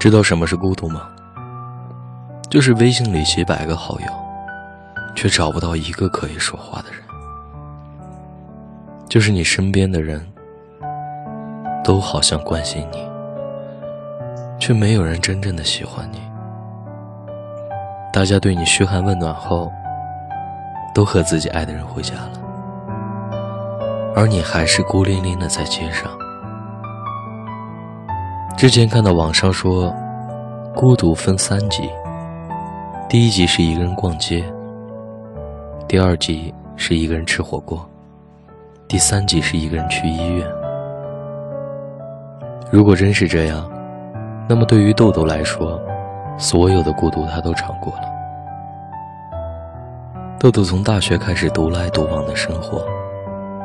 知道什么是孤独吗？就是微信里几百个好友，却找不到一个可以说话的人。就是你身边的人，都好像关心你，却没有人真正的喜欢你。大家对你嘘寒问暖后，都和自己爱的人回家了，而你还是孤零零的在街上。之前看到网上说，孤独分三级，第一级是一个人逛街，第二级是一个人吃火锅，第三级是一个人去医院。如果真是这样，那么对于豆豆来说，所有的孤独他都尝过了。豆豆从大学开始独来独往的生活，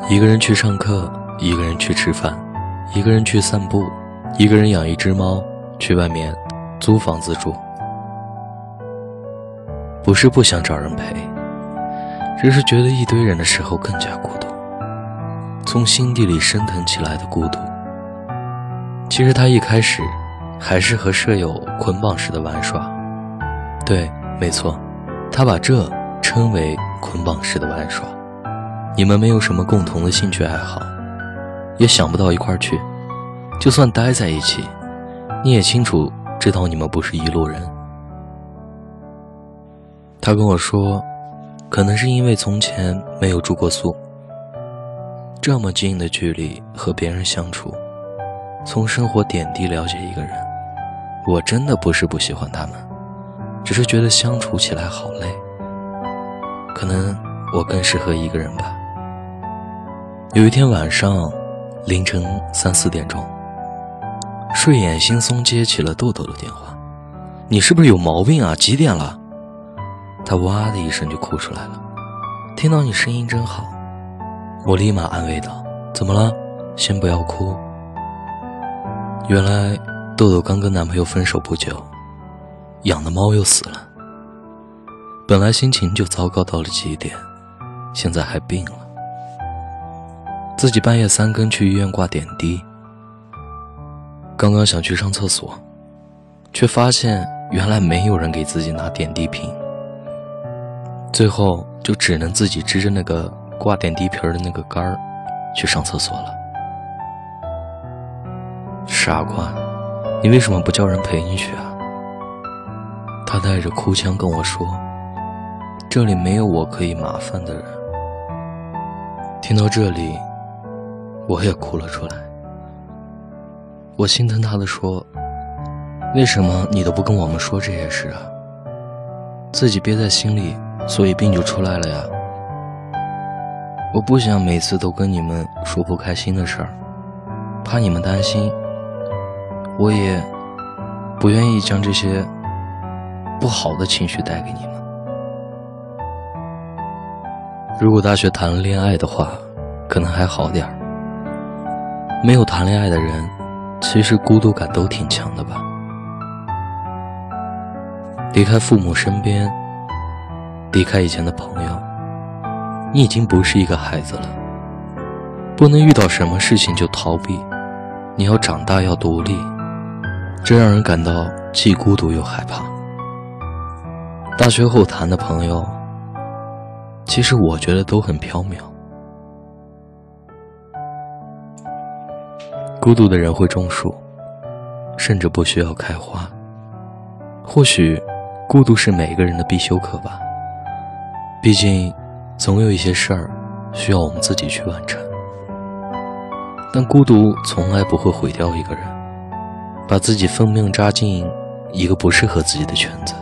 一个人去上课，一个人去吃饭，一个人去散步。一个人养一只猫，去外面租房子住，不是不想找人陪，只是觉得一堆人的时候更加孤独，从心底里升腾起来的孤独。其实他一开始还是和舍友捆绑式的玩耍，对，没错，他把这称为捆绑式的玩耍。你们没有什么共同的兴趣爱好，也想不到一块儿去。就算待在一起，你也清楚知道你们不是一路人。他跟我说，可能是因为从前没有住过宿，这么近的距离和别人相处，从生活点滴了解一个人。我真的不是不喜欢他们，只是觉得相处起来好累。可能我更适合一个人吧。有一天晚上，凌晨三四点钟。睡眼惺忪接起了豆豆的电话，你是不是有毛病啊？几点了？他哇的一声就哭出来了。听到你声音真好，我立马安慰道：“怎么了？先不要哭。”原来豆豆刚跟男朋友分手不久，养的猫又死了。本来心情就糟糕到了极点，现在还病了，自己半夜三更去医院挂点滴。刚刚想去上厕所，却发现原来没有人给自己拿点滴瓶，最后就只能自己支着那个挂点滴瓶的那个杆儿去上厕所了。傻瓜，你为什么不叫人陪你去啊？他带着哭腔跟我说：“这里没有我可以麻烦的人。”听到这里，我也哭了出来。我心疼他的说：“为什么你都不跟我们说这些事啊？自己憋在心里，所以病就出来了呀。我不想每次都跟你们说不开心的事儿，怕你们担心。我也不愿意将这些不好的情绪带给你们。如果大学谈了恋爱的话，可能还好点儿。没有谈恋爱的人。”其实孤独感都挺强的吧。离开父母身边，离开以前的朋友，你已经不是一个孩子了。不能遇到什么事情就逃避，你要长大，要独立。这让人感到既孤独又害怕。大学后谈的朋友，其实我觉得都很飘渺。孤独的人会种树，甚至不需要开花。或许，孤独是每个人的必修课吧。毕竟，总有一些事儿需要我们自己去完成。但孤独从来不会毁掉一个人，把自己奉命扎进一个不适合自己的圈子，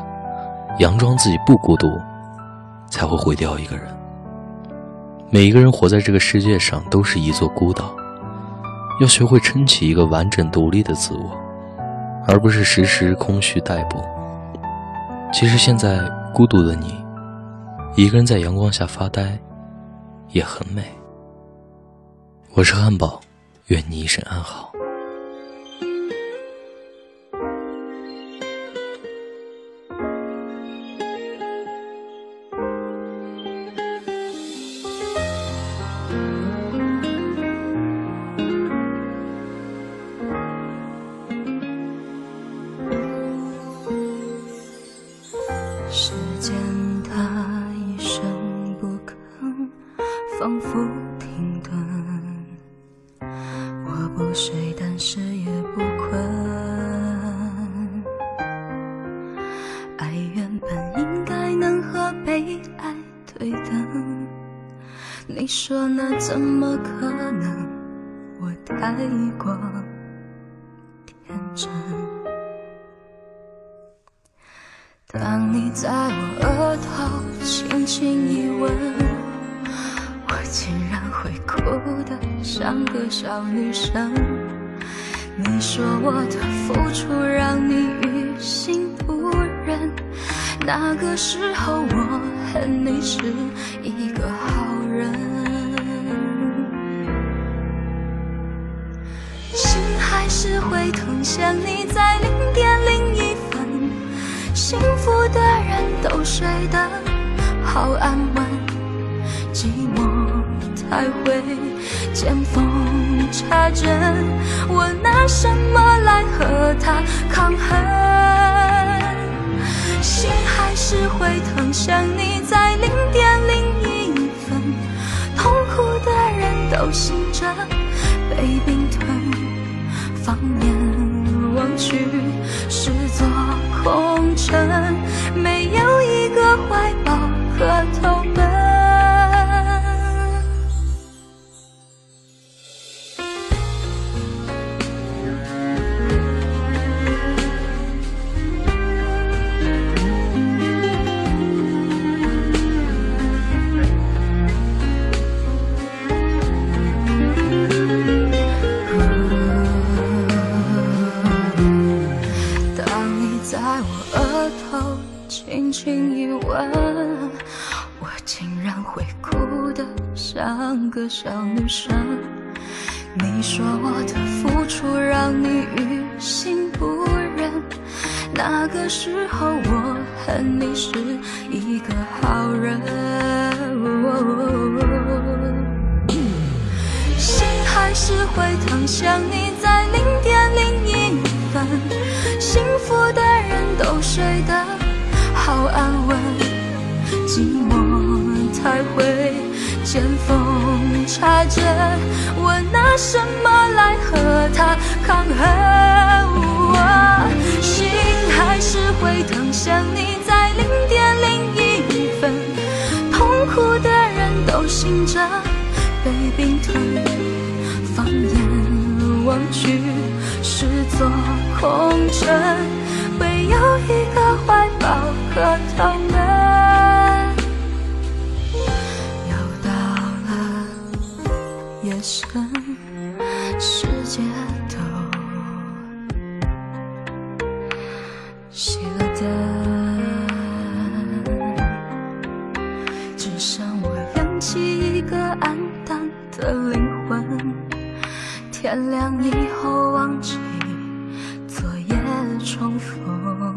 佯装自己不孤独，才会毁掉一个人。每一个人活在这个世界上，都是一座孤岛。要学会撑起一个完整独立的自我，而不是时时空虚待哺。其实现在孤独的你，一个人在阳光下发呆，也很美。我是汉堡，愿你一生安好。你说那怎么可能？我太过天真。当你在我额头轻轻一吻，我竟然会哭得像个小女生。你说我的付出让你于心不忍，那个时候我恨你是一个好人，是会疼，想你在零点零一分。幸福的人都睡得好安稳，寂寞才会见缝插针。我拿什么来和他抗衡？心还是会疼，想你在零点零一分。痛苦的人都醒着，被冰吞，放眼望去是座。空城，没有一个怀抱和投奔。轻一吻，我竟然会哭得像个小女生。你说我的付出让你于心不忍，那个时候我恨你是一个好人。心还是会疼，想你在零点零一分，幸福的才会见缝插针。我拿什么来和他抗衡？心还是会疼，想你在零点零一分。痛苦的人都醒着，被冰吞。放眼望去，是座空城，唯有一个怀抱。和他们，起一个暗淡的灵魂。天亮以后，忘记昨夜重逢。